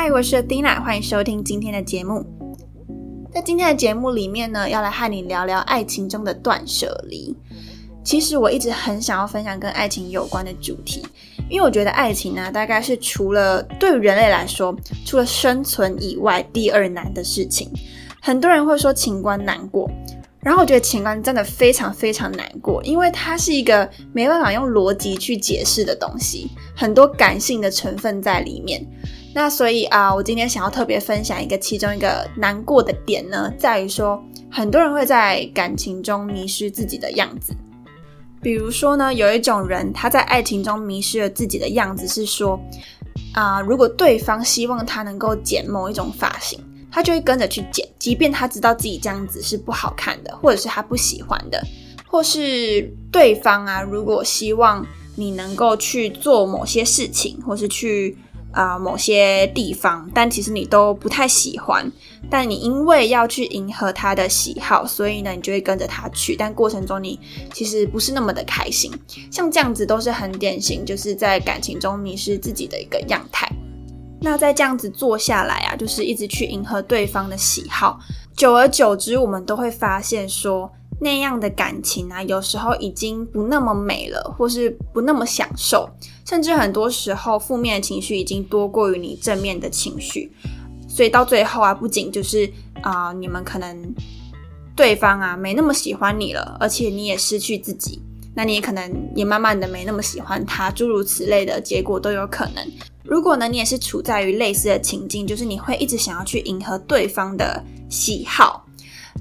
嗨，我是 Dina，欢迎收听今天的节目。在今天的节目里面呢，要来和你聊聊爱情中的断舍离。其实我一直很想要分享跟爱情有关的主题，因为我觉得爱情呢，大概是除了对人类来说，除了生存以外第二难的事情。很多人会说情关难过。然后我觉得情关真的非常非常难过，因为它是一个没办法用逻辑去解释的东西，很多感性的成分在里面。那所以啊，我今天想要特别分享一个其中一个难过的点呢，在于说很多人会在感情中迷失自己的样子。比如说呢，有一种人他在爱情中迷失了自己的样子，是说啊，如果对方希望他能够剪某一种发型。他就会跟着去剪，即便他知道自己这样子是不好看的，或者是他不喜欢的，或是对方啊，如果希望你能够去做某些事情，或是去啊某些地方，但其实你都不太喜欢，但你因为要去迎合他的喜好，所以呢，你就会跟着他去，但过程中你其实不是那么的开心，像这样子都是很典型，就是在感情中迷失自己的一个样态。那在这样子做下来啊，就是一直去迎合对方的喜好，久而久之，我们都会发现说，那样的感情啊，有时候已经不那么美了，或是不那么享受，甚至很多时候负面的情绪已经多过于你正面的情绪，所以到最后啊，不仅就是啊，你们可能对方啊没那么喜欢你了，而且你也失去自己，那你也可能也慢慢的没那么喜欢他，诸如此类的结果都有可能。如果呢，你也是处在于类似的情境，就是你会一直想要去迎合对方的喜好，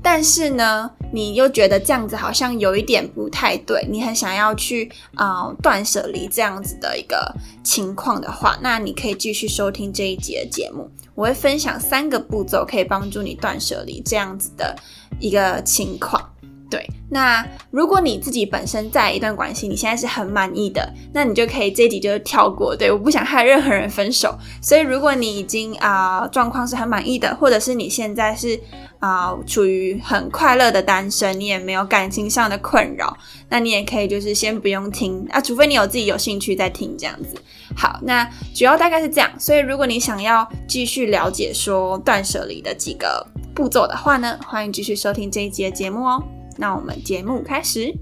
但是呢，你又觉得这样子好像有一点不太对，你很想要去啊断舍离这样子的一个情况的话，那你可以继续收听这一集的节目，我会分享三个步骤可以帮助你断舍离这样子的一个情况。对，那如果你自己本身在一段关系，你现在是很满意的，那你就可以这一集就跳过。对，我不想害任何人分手，所以如果你已经啊状况是很满意的，或者是你现在是啊处于很快乐的单身，你也没有感情上的困扰，那你也可以就是先不用听啊，除非你有自己有兴趣再听这样子。好，那主要大概是这样，所以如果你想要继续了解说断舍离的几个步骤的话呢，欢迎继续收听这一集的节目哦。那我们节目开始。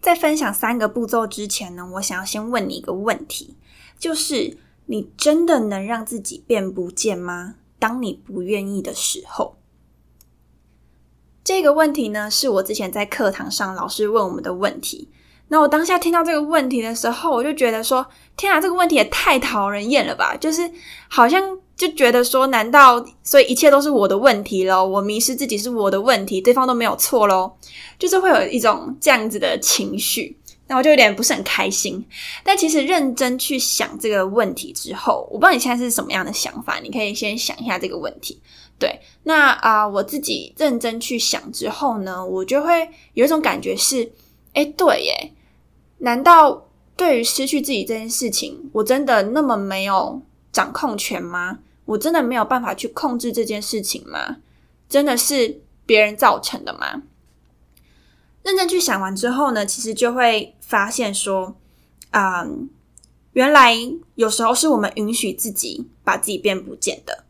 在分享三个步骤之前呢，我想要先问你一个问题，就是你真的能让自己变不见吗？当你不愿意的时候，这个问题呢，是我之前在课堂上老师问我们的问题。那我当下听到这个问题的时候，我就觉得说：天啊，这个问题也太讨人厌了吧！就是好像就觉得说，难道所以一切都是我的问题喽？我迷失自己是我的问题，对方都没有错喽？就是会有一种这样子的情绪，那我就有点不是很开心。但其实认真去想这个问题之后，我不知道你现在是什么样的想法，你可以先想一下这个问题。对，那啊，我自己认真去想之后呢，我就会有一种感觉是：哎，对耶。难道对于失去自己这件事情，我真的那么没有掌控权吗？我真的没有办法去控制这件事情吗？真的是别人造成的吗？认真去想完之后呢，其实就会发现说，嗯，原来有时候是我们允许自己把自己变不见的。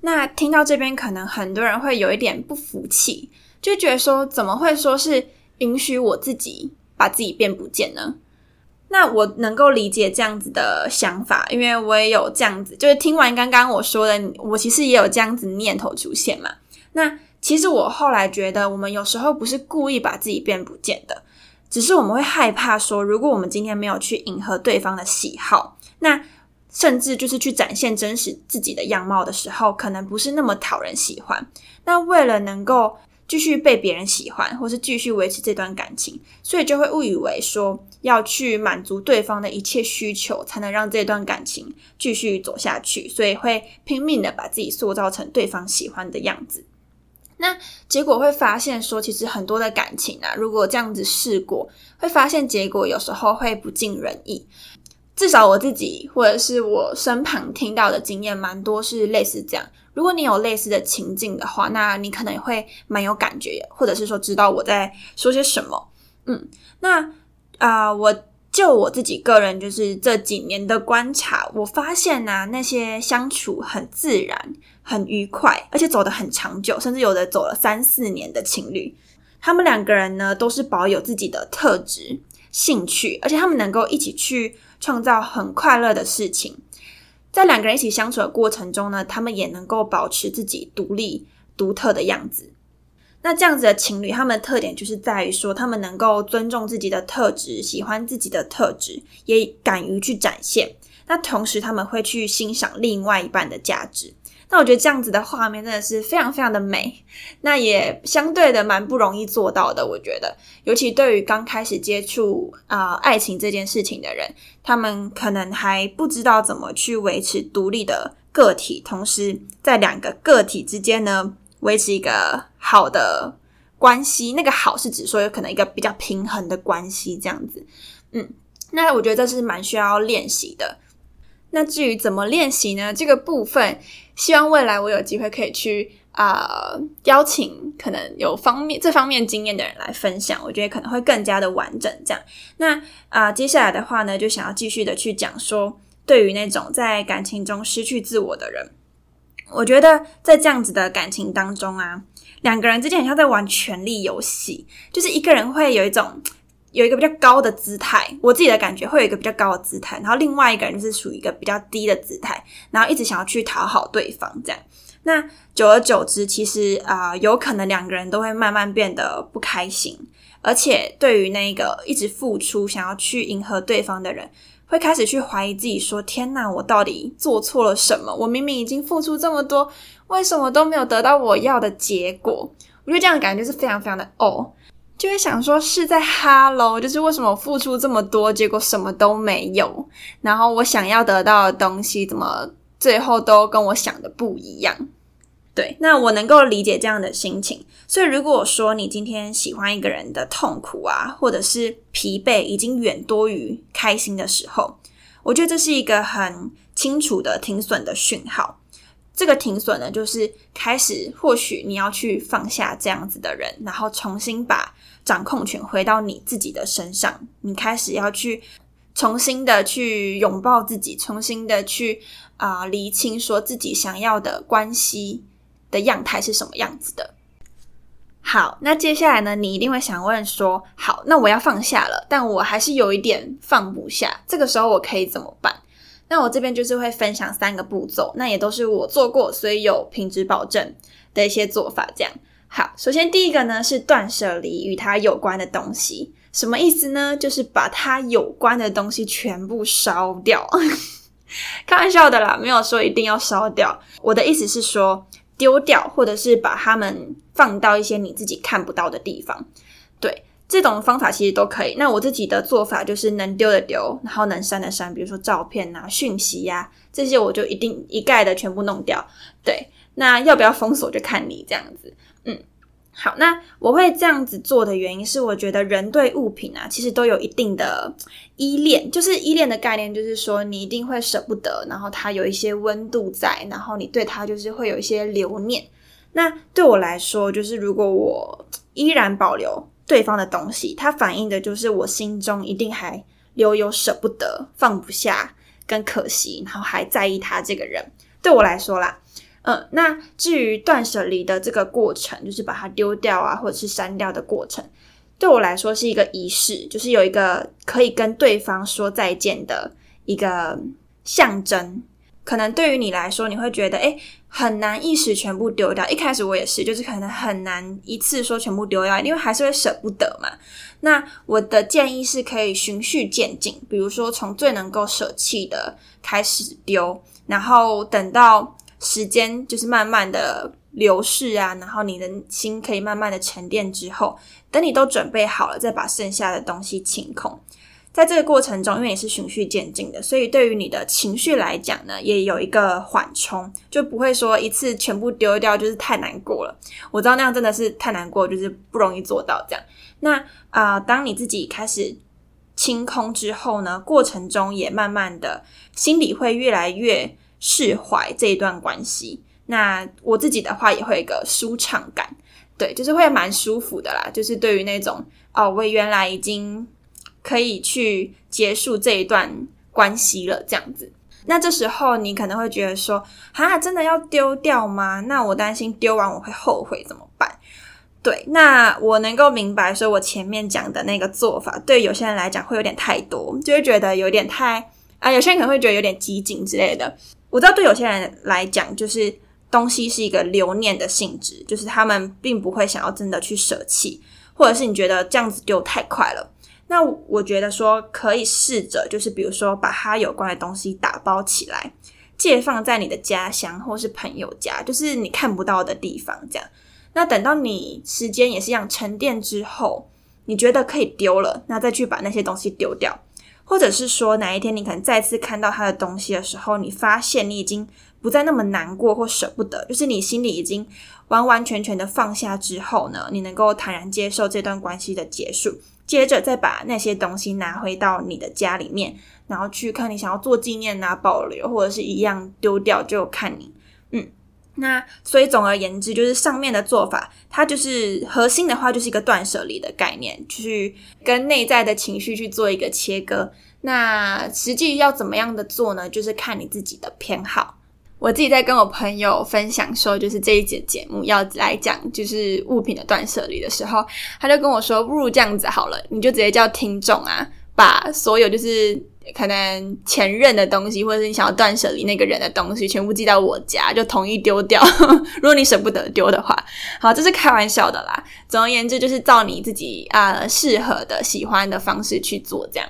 那听到这边，可能很多人会有一点不服气，就觉得说，怎么会说是允许我自己？把自己变不见呢？那我能够理解这样子的想法，因为我也有这样子，就是听完刚刚我说的，我其实也有这样子念头出现嘛。那其实我后来觉得，我们有时候不是故意把自己变不见的，只是我们会害怕说，如果我们今天没有去迎合对方的喜好，那甚至就是去展现真实自己的样貌的时候，可能不是那么讨人喜欢。那为了能够继续被别人喜欢，或是继续维持这段感情，所以就会误以为说要去满足对方的一切需求，才能让这段感情继续走下去，所以会拼命的把自己塑造成对方喜欢的样子。那结果会发现说，其实很多的感情啊，如果这样子试过，会发现结果有时候会不尽人意。至少我自己或者是我身旁听到的经验，蛮多是类似这样。如果你有类似的情境的话，那你可能会蛮有感觉，或者是说知道我在说些什么。嗯，那啊，我就我自己个人就是这几年的观察，我发现呢，那些相处很自然、很愉快，而且走得很长久，甚至有的走了三四年的情侣，他们两个人呢都是保有自己的特质、兴趣，而且他们能够一起去创造很快乐的事情。在两个人一起相处的过程中呢，他们也能够保持自己独立、独特的样子。那这样子的情侣，他们的特点就是在于说，他们能够尊重自己的特质，喜欢自己的特质，也敢于去展现。那同时，他们会去欣赏另外一半的价值。那我觉得这样子的画面真的是非常非常的美。那也相对的蛮不容易做到的。我觉得，尤其对于刚开始接触啊爱情这件事情的人，他们可能还不知道怎么去维持独立的个体，同时在两个个体之间呢。维持一个好的关系，那个好是指说有可能一个比较平衡的关系这样子，嗯，那我觉得这是蛮需要练习的。那至于怎么练习呢？这个部分，希望未来我有机会可以去啊邀请可能有方面这方面经验的人来分享，我觉得可能会更加的完整。这样，那啊接下来的话呢，就想要继续的去讲说，对于那种在感情中失去自我的人。我觉得在这样子的感情当中啊，两个人之间很像在玩权力游戏，就是一个人会有一种有一个比较高的姿态，我自己的感觉会有一个比较高的姿态，然后另外一个人就是属于一个比较低的姿态，然后一直想要去讨好对方，这样，那久而久之，其实啊，有可能两个人都会慢慢变得不开心，而且对于那个一直付出、想要去迎合对方的人。会开始去怀疑自己，说：“天哪，我到底做错了什么？我明明已经付出这么多，为什么都没有得到我要的结果？”我觉得这样感觉是非常非常的哦，就会想说是在哈喽，就是为什么付出这么多，结果什么都没有？然后我想要得到的东西，怎么最后都跟我想的不一样？对，那我能够理解这样的心情。所以，如果说你今天喜欢一个人的痛苦啊，或者是疲惫，已经远多于开心的时候，我觉得这是一个很清楚的停损的讯号。这个停损呢，就是开始，或许你要去放下这样子的人，然后重新把掌控权回到你自己的身上。你开始要去重新的去拥抱自己，重新的去啊厘清说自己想要的关系。的样态是什么样子的？好，那接下来呢？你一定会想问说：好，那我要放下了，但我还是有一点放不下。这个时候我可以怎么办？那我这边就是会分享三个步骤，那也都是我做过，所以有品质保证的一些做法。这样好，首先第一个呢是断舍离与它有关的东西，什么意思呢？就是把它有关的东西全部烧掉。开玩笑的啦，没有说一定要烧掉。我的意思是说。丢掉，或者是把它们放到一些你自己看不到的地方，这种方法其实都可以。那我自己的做法就是能丢的丢，然后能删的删，比如说照片啊、讯息呀这些，我就一定一概的全部弄掉。对，那要不要封锁就看你这样子，嗯。好，那我会这样子做的原因是，我觉得人对物品啊，其实都有一定的依恋。就是依恋的概念，就是说你一定会舍不得，然后它有一些温度在，然后你对它就是会有一些留念。那对我来说，就是如果我依然保留对方的东西，它反映的就是我心中一定还留有舍不得、放不下跟可惜，然后还在意他这个人。对我来说啦。嗯，那至于断舍离的这个过程，就是把它丢掉啊，或者是删掉的过程，对我来说是一个仪式，就是有一个可以跟对方说再见的一个象征。可能对于你来说，你会觉得诶很难一时全部丢掉。一开始我也是，就是可能很难一次说全部丢掉，因为还是会舍不得嘛。那我的建议是可以循序渐进，比如说从最能够舍弃的开始丢，然后等到。时间就是慢慢的流逝啊，然后你的心可以慢慢的沉淀之后，等你都准备好了，再把剩下的东西清空。在这个过程中，因为你是循序渐进的，所以对于你的情绪来讲呢，也有一个缓冲，就不会说一次全部丢掉，就是太难过了。我知道那样真的是太难过，就是不容易做到这样。那啊，当你自己开始清空之后呢，过程中也慢慢的心里会越来越。释怀这一段关系，那我自己的话也会有一个舒畅感，对，就是会蛮舒服的啦。就是对于那种哦，我原来已经可以去结束这一段关系了，这样子。那这时候你可能会觉得说，啊，真的要丢掉吗？那我担心丢完我会后悔，怎么办？对，那我能够明白，说我前面讲的那个做法，对有些人来讲会有点太多，就会觉得有点太啊，有些人可能会觉得有点激进之类的。我知道对有些人来讲，就是东西是一个留念的性质，就是他们并不会想要真的去舍弃，或者是你觉得这样子丢太快了。那我觉得说可以试着，就是比如说把它有关的东西打包起来，借放在你的家乡或是朋友家，就是你看不到的地方。这样，那等到你时间也是一样沉淀之后，你觉得可以丢了，那再去把那些东西丢掉，或者是说哪一天你可能再次看到他的东西的时候，你发现你已经不再那么难过或舍不得，就是你心里已经完完全全的放下之后呢，你能够坦然接受这段关系的结束。接着再把那些东西拿回到你的家里面，然后去看你想要做纪念啊、保留，或者是一样丢掉，就看你。嗯，那所以总而言之，就是上面的做法，它就是核心的话，就是一个断舍离的概念，去跟内在的情绪去做一个切割。那实际要怎么样的做呢？就是看你自己的偏好。我自己在跟我朋友分享说，就是这一节节目要来讲就是物品的断舍离的时候，他就跟我说，不如这样子好了，你就直接叫听众啊，把所有就是可能前任的东西，或者是你想要断舍离那个人的东西，全部寄到我家，就统一丢掉。如果你舍不得丢的话，好，这是开玩笑的啦。总而言之，就是照你自己啊适合的、喜欢的方式去做，这样。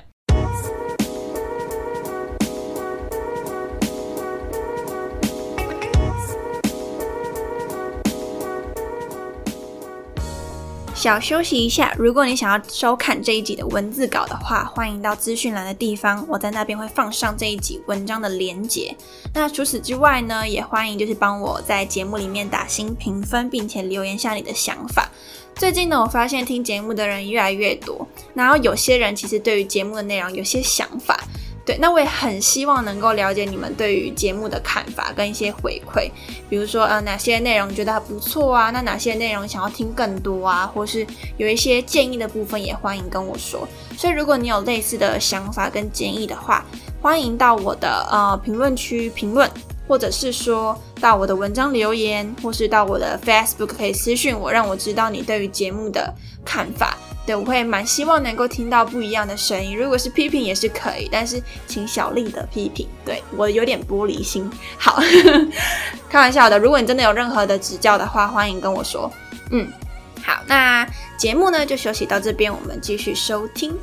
小休息一下。如果你想要收看这一集的文字稿的话，欢迎到资讯栏的地方，我在那边会放上这一集文章的连结。那除此之外呢，也欢迎就是帮我在节目里面打新评分，并且留言下你的想法。最近呢，我发现听节目的人越来越多，然后有些人其实对于节目的内容有些想法。对，那我也很希望能够了解你们对于节目的看法跟一些回馈，比如说呃哪些内容觉得还不错啊，那哪些内容想要听更多啊，或是有一些建议的部分也欢迎跟我说。所以如果你有类似的想法跟建议的话，欢迎到我的呃评论区评论，或者是说到我的文章留言，或是到我的 Facebook 可以私讯我，让我知道你对于节目的看法。对，我会蛮希望能够听到不一样的声音。如果是批评也是可以，但是请小丽的批评。对我有点玻璃心。好，开玩笑的。如果你真的有任何的指教的话，欢迎跟我说。嗯，好，那节目呢就休息到这边，我们继续收听。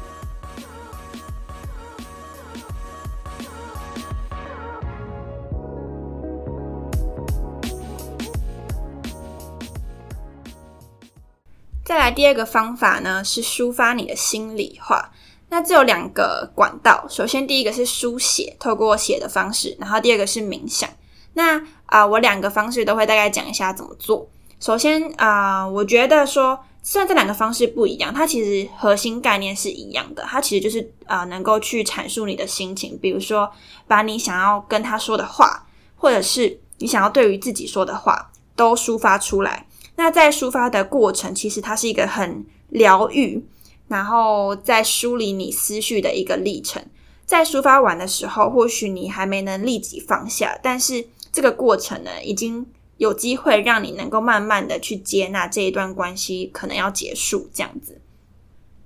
再来第二个方法呢，是抒发你的心里话。那这有两个管道，首先第一个是书写，透过写的方式；然后第二个是冥想。那啊，我两个方式都会大概讲一下怎么做。首先啊，我觉得说，虽然这两个方式不一样，它其实核心概念是一样的。它其实就是啊，能够去阐述你的心情，比如说把你想要跟他说的话，或者是你想要对于自己说的话，都抒发出来。那在抒发的过程，其实它是一个很疗愈，然后在梳理你思绪的一个历程。在抒发完的时候，或许你还没能立即放下，但是这个过程呢，已经有机会让你能够慢慢的去接纳这一段关系可能要结束这样子。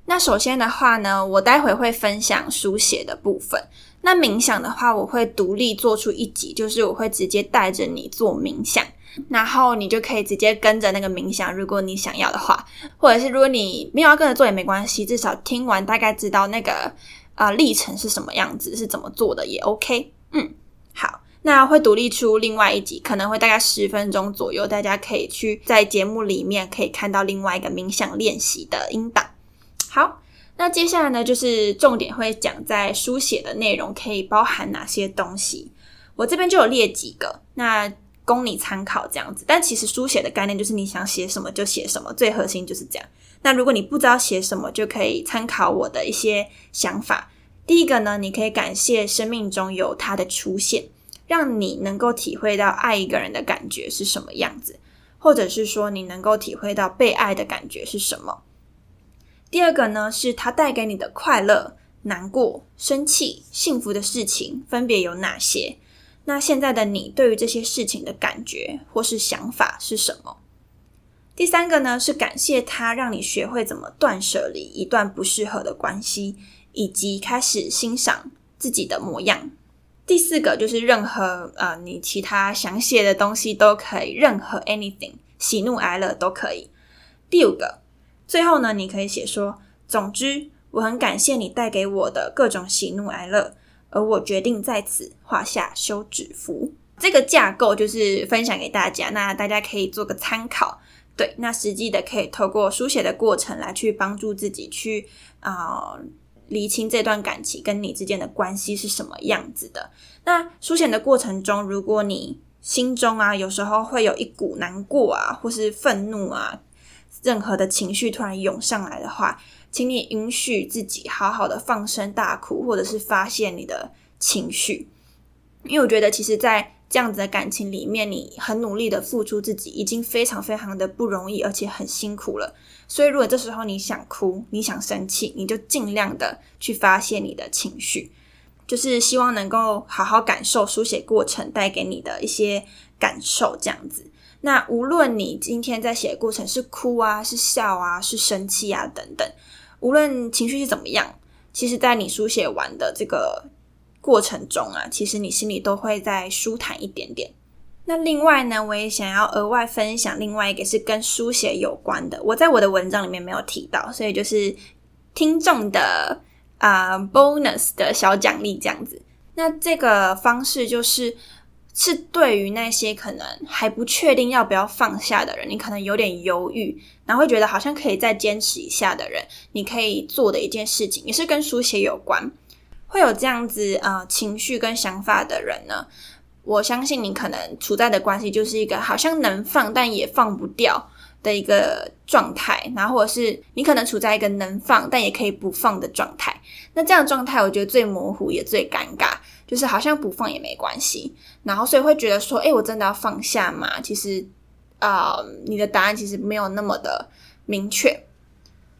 那首先的话呢，我待会会分享书写的部分。那冥想的话，我会独立做出一集，就是我会直接带着你做冥想。然后你就可以直接跟着那个冥想，如果你想要的话，或者是如果你没有要跟着做也没关系，至少听完大概知道那个啊历程是什么样子，是怎么做的也 OK。嗯，好，那会独立出另外一集，可能会大概十分钟左右，大家可以去在节目里面可以看到另外一个冥想练习的音档。好，那接下来呢，就是重点会讲在书写的内容可以包含哪些东西，我这边就有列几个，那。供你参考这样子，但其实书写的概念就是你想写什么就写什么，最核心就是这样。那如果你不知道写什么，就可以参考我的一些想法。第一个呢，你可以感谢生命中有他的出现，让你能够体会到爱一个人的感觉是什么样子，或者是说你能够体会到被爱的感觉是什么。第二个呢，是它带给你的快乐、难过、生气、幸福的事情分别有哪些？那现在的你对于这些事情的感觉或是想法是什么？第三个呢，是感谢他让你学会怎么断舍离一段不适合的关系，以及开始欣赏自己的模样。第四个就是任何呃你其他想写的东西都可以，任何 anything 喜怒哀乐都可以。第五个，最后呢，你可以写说，总之我很感谢你带给我的各种喜怒哀乐，而我决定在此画下休止符。这个架构就是分享给大家，那大家可以做个参考。对，那实际的可以透过书写的过程来去帮助自己去啊。厘清这段感情跟你之间的关系是什么样子的。那书写的过程中，如果你心中啊有时候会有一股难过啊，或是愤怒啊，任何的情绪突然涌上来的话，请你允许自己好好的放声大哭，或者是发泄你的情绪。因为我觉得，其实，在这样子的感情里面，你很努力的付出自己，已经非常非常的不容易，而且很辛苦了。所以，如果这时候你想哭，你想生气，你就尽量的去发泄你的情绪，就是希望能够好好感受书写过程带给你的一些感受，这样子。那无论你今天在写过程是哭啊，是笑啊，是生气啊等等，无论情绪是怎么样，其实，在你书写完的这个。过程中啊，其实你心里都会再舒坦一点点。那另外呢，我也想要额外分享另外一个是跟书写有关的，我在我的文章里面没有提到，所以就是听众的啊 bonus 的小奖励这样子。那这个方式就是是对于那些可能还不确定要不要放下的人，你可能有点犹豫，然后会觉得好像可以再坚持一下的人，你可以做的一件事情，也是跟书写有关。会有这样子呃情绪跟想法的人呢，我相信你可能处在的关系就是一个好像能放但也放不掉的一个状态，然后或者是你可能处在一个能放但也可以不放的状态。那这样状态我觉得最模糊也最尴尬，就是好像不放也没关系，然后所以会觉得说，哎，我真的要放下吗？其实啊，你的答案其实没有那么的明确。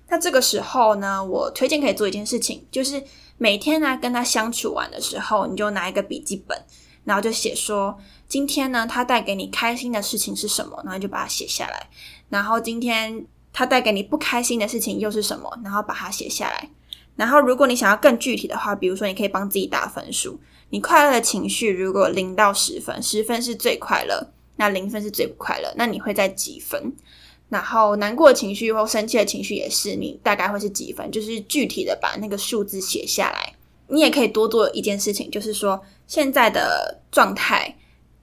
那这个时候呢，我推荐可以做一件事情，就是每天呢跟他相处完的时候，你就拿一个笔记本，然后就写说今天呢他带给你开心的事情是什么，然后就把它写下来。然后今天他带给你不开心的事情又是什么，然后把它写下来。然后如果你想要更具体的话，比如说你可以帮自己打分数，你快乐的情绪如果零到十分，十分是最快乐，那零分是最不快乐，那你会在几分？然后难过的情绪或生气的情绪也是，你大概会是几分？就是具体的把那个数字写下来。你也可以多做一件事情，就是说现在的状态，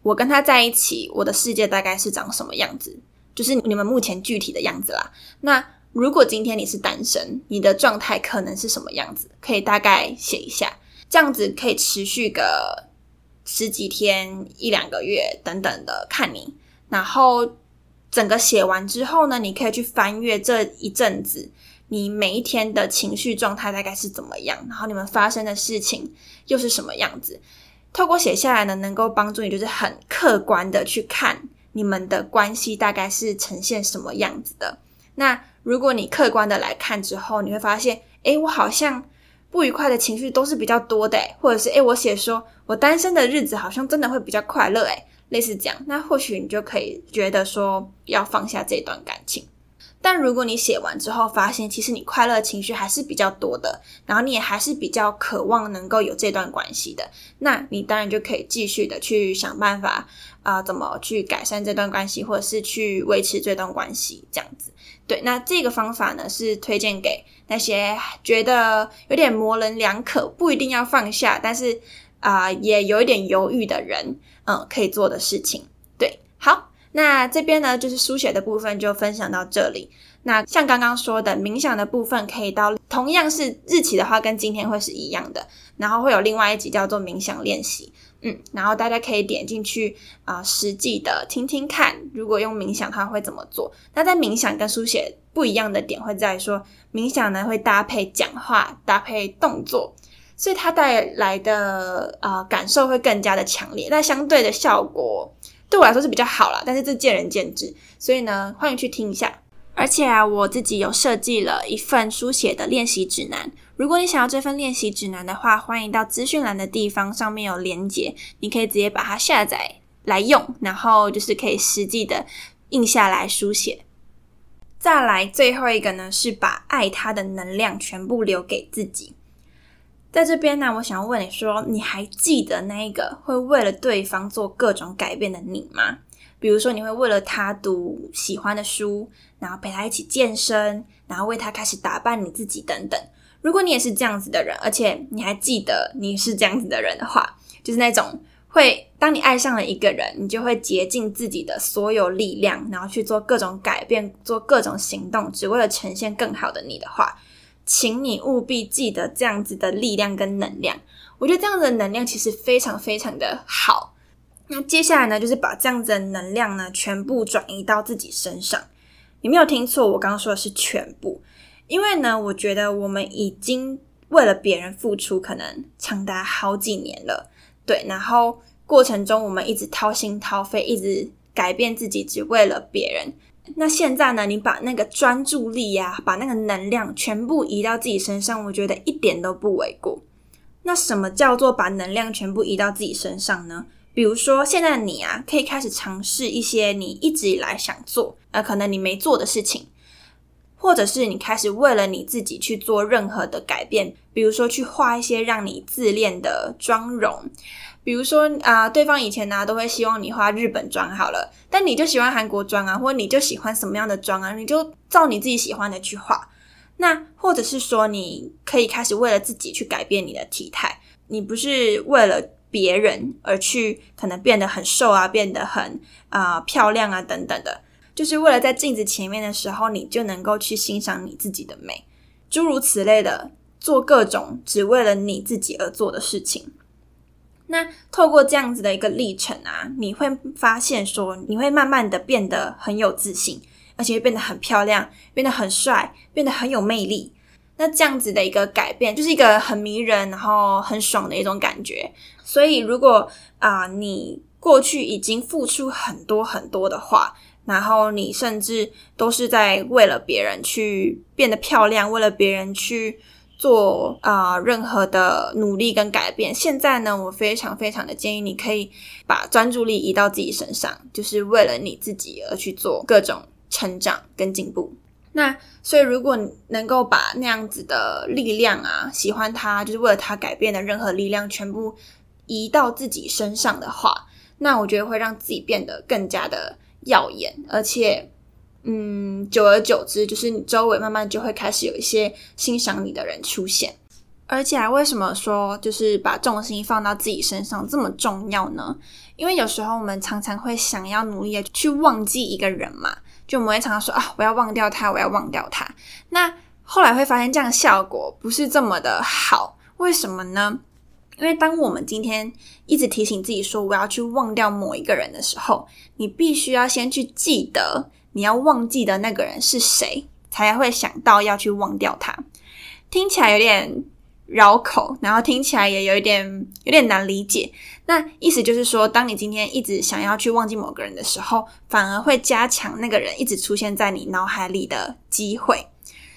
我跟他在一起，我的世界大概是长什么样子？就是你们目前具体的样子啦。那如果今天你是单身，你的状态可能是什么样子？可以大概写一下，这样子可以持续个十几天、一两个月等等的，看你，然后。整个写完之后呢，你可以去翻阅这一阵子你每一天的情绪状态大概是怎么样，然后你们发生的事情又是什么样子。透过写下来呢，能够帮助你就是很客观的去看你们的关系大概是呈现什么样子的。那如果你客观的来看之后，你会发现，诶，我好像不愉快的情绪都是比较多的，或者是诶，我写说我单身的日子好像真的会比较快乐，诶。类似这样，那或许你就可以觉得说要放下这段感情。但如果你写完之后发现，其实你快乐情绪还是比较多的，然后你也还是比较渴望能够有这段关系的，那你当然就可以继续的去想办法啊，怎么去改善这段关系，或者是去维持这段关系这样子。对，那这个方法呢是推荐给那些觉得有点模棱两可，不一定要放下，但是。啊，也有一点犹豫的人，嗯，可以做的事情。对，好，那这边呢，就是书写的部分就分享到这里。那像刚刚说的冥想的部分，可以到同样是日期的话，跟今天会是一样的。然后会有另外一集叫做冥想练习，嗯，然后大家可以点进去啊，实际的听听看，如果用冥想，它会怎么做？那在冥想跟书写不一样的点，会在说冥想呢会搭配讲话，搭配动作。所以它带来的啊感受会更加的强烈，那相对的效果对我来说是比较好啦，但是这见仁见智。所以呢，欢迎去听一下。而且啊，我自己有设计了一份书写的练习指南。如果你想要这份练习指南的话，欢迎到资讯栏的地方，上面有连结，你可以直接把它下载来用，然后就是可以实际的印下来书写。再来最后一个呢，是把爱他的能量全部留给自己。在这边呢，我想要问你说，你还记得那一个会为了对方做各种改变的你吗？比如说，你会为了他读喜欢的书，然后陪他一起健身，然后为他开始打扮你自己等等。如果你也是这样子的人，而且你还记得你是这样子的人的话，就是那种会当你爱上了一个人，你就会竭尽自己的所有力量，然后去做各种改变，做各种行动，只为了呈现更好的你的话。请你务必记得这样子的力量跟能量，我觉得这样子的能量其实非常非常的好。那接下来呢，就是把这样子的能量呢，全部转移到自己身上。你没有听错，我刚刚说的是全部。因为呢，我觉得我们已经为了别人付出，可能长达好几年了，对。然后过程中，我们一直掏心掏肺，一直改变自己，只为了别人。那现在呢？你把那个专注力呀，把那个能量全部移到自己身上，我觉得一点都不为过。那什么叫做把能量全部移到自己身上呢？比如说，现在你啊，可以开始尝试一些你一直以来想做，呃，可能你没做的事情，或者是你开始为了你自己去做任何的改变，比如说去画一些让你自恋的妆容。比如说啊，对方以前呢都会希望你画日本妆好了，但你就喜欢韩国妆啊，或者你就喜欢什么样的妆啊，你就照你自己喜欢的去画。那或者是说，你可以开始为了自己去改变你的体态，你不是为了别人而去可能变得很瘦啊，变得很啊漂亮啊等等的，就是为了在镜子前面的时候，你就能够去欣赏你自己的美，诸如此类的，做各种只为了你自己而做的事情。那透过这样子的一个历程啊，你会发现说，你会慢慢的变得很有自信，而且会变得很漂亮，变得很帅，变得很有魅力。那这样子的一个改变，就是一个很迷人，然后很爽的一种感觉。所以，如果啊，你过去已经付出很多很多的话，然后你甚至都是在为了别人去变得漂亮，为了别人去。做啊，任何的努力跟改变。现在呢，我非常非常的建议你可以把专注力移到自己身上，就是为了你自己而去做各种成长跟进步。那所以，如果能够把那样子的力量啊，喜欢他，就是为了他改变的任何力量，全部移到自己身上的话，那我觉得会让自己变得更加的耀眼，而且。嗯，久而久之，就是你周围慢慢就会开始有一些欣赏你的人出现。而且，为什么说就是把重心放到自己身上这么重要呢？因为有时候我们常常会想要努力的去忘记一个人嘛，就我们会常常说啊，我要忘掉他，我要忘掉他。那后来会发现这样效果不是这么的好，为什么呢？因为当我们今天一直提醒自己说我要去忘掉某一个人的时候，你必须要先去记得。你要忘记的那个人是谁，才会想到要去忘掉他。听起来有点绕口，然后听起来也有一点有点难理解。那意思就是说，当你今天一直想要去忘记某个人的时候，反而会加强那个人一直出现在你脑海里的机会。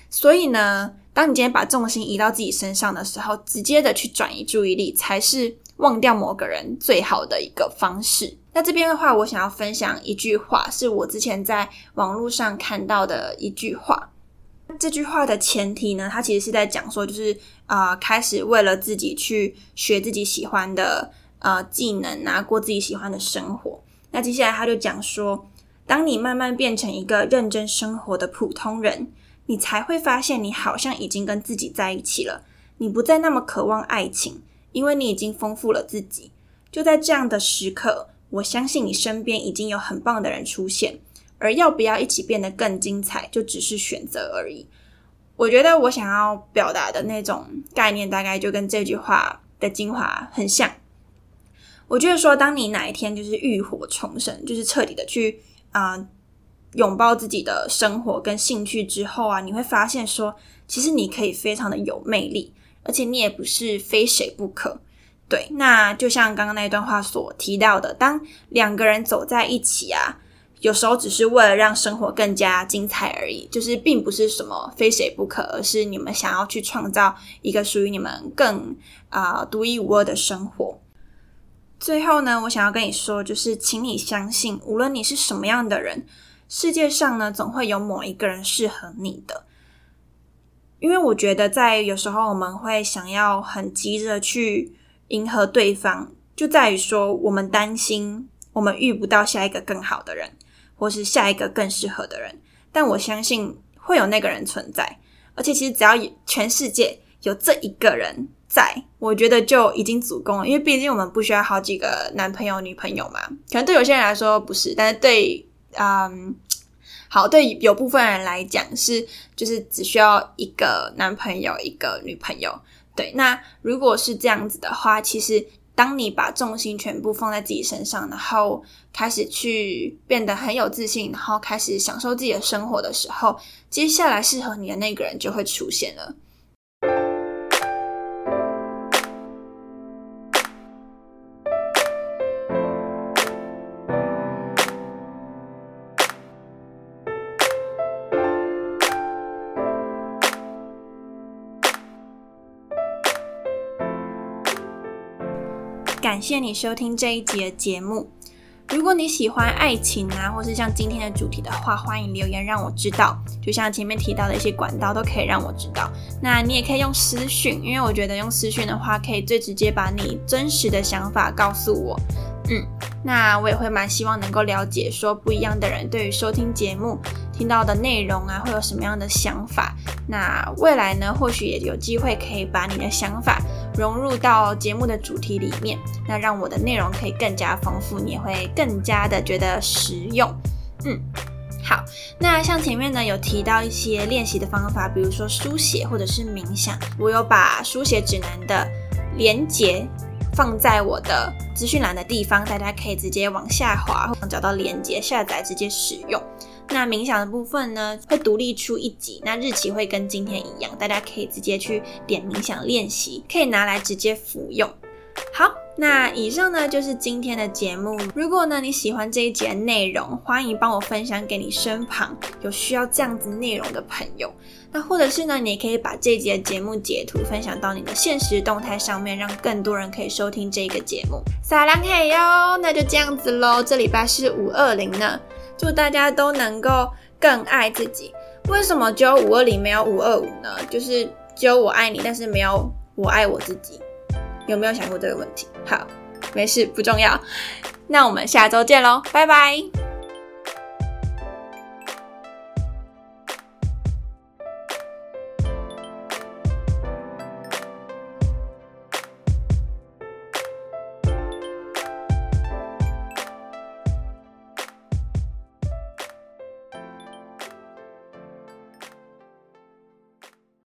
所以呢，当你今天把重心移到自己身上的时候，直接的去转移注意力，才是忘掉某个人最好的一个方式。那这边的话，我想要分享一句话，是我之前在网络上看到的一句话。这句话的前提呢，它其实是在讲说，就是啊，开始为了自己去学自己喜欢的呃技能啊，过自己喜欢的生活。那接下来他就讲说，当你慢慢变成一个认真生活的普通人，你才会发现你好像已经跟自己在一起了，你不再那么渴望爱情，因为你已经丰富了自己。就在这样的时刻。我相信你身边已经有很棒的人出现，而要不要一起变得更精彩，就只是选择而已。我觉得我想要表达的那种概念，大概就跟这句话的精华很像。我觉得说，当你哪一天就是浴火重生，就是彻底的去啊拥抱自己的生活跟兴趣之后啊，你会发现说，其实你可以非常的有魅力，而且你也不是非谁不可。对，那就像刚刚那一段话所提到的，当两个人走在一起啊，有时候只是为了让生活更加精彩而已，就是并不是什么非谁不可，而是你们想要去创造一个属于你们更啊独一无二的生活。最后呢，我想要跟你说，就是请你相信，无论你是什么样的人，世界上呢总会有某一个人适合你的。因为我觉得，在有时候我们会想要很急着去迎合对方，就在于说我们担心我们遇不到下一个更好的人。或是下一个更适合的人，但我相信会有那个人存在，而且其实只要全世界有这一个人在，我觉得就已经足够了。因为毕竟我们不需要好几个男朋友、女朋友嘛。可能对有些人来说不是，但是对，嗯，好，对有部分人来讲是，就是只需要一个男朋友、一个女朋友。对，那如果是这样子的话，其实。当你把重心全部放在自己身上，然后开始去变得很有自信，然后开始享受自己的生活的时候，接下来适合你的那个人就会出现了。谢你收听这一集的节目。如果你喜欢爱情啊，或是像今天的主题的话，欢迎留言让我知道。就像前面提到的一些管道，都可以让我知道。那你也可以用私讯，因为我觉得用私讯的话，可以最直接把你真实的想法告诉我。嗯，那我也会蛮希望能够了解，说不一样的人对于收听节目听到的内容啊，会有什么样的想法。那未来呢，或许也有机会可以把你的想法融入到节目的主题里面，那让我的内容可以更加丰富，你也会更加的觉得实用。嗯，好，那像前面呢有提到一些练习的方法，比如说书写或者是冥想，我有把书写指南的连结。放在我的资讯栏的地方，大家可以直接往下滑，找到链接下载，直接使用。那冥想的部分呢，会独立出一集，那日期会跟今天一样，大家可以直接去点冥想练习，可以拿来直接服用。好，那以上呢就是今天的节目。如果呢你喜欢这一节内容，欢迎帮我分享给你身旁有需要这样子内容的朋友。那或者是呢，你也可以把这一节节目截图分享到你的现实动态上面，让更多人可以收听这个节目。撒浪嘿哟，那就这样子喽。这礼拜是五二零呢，祝大家都能够更爱自己。为什么只有五二零没有五二五呢？就是只有我爱你，但是没有我爱我自己。有没有想过这个问题？好，没事，不重要。那我们下周见喽，拜拜。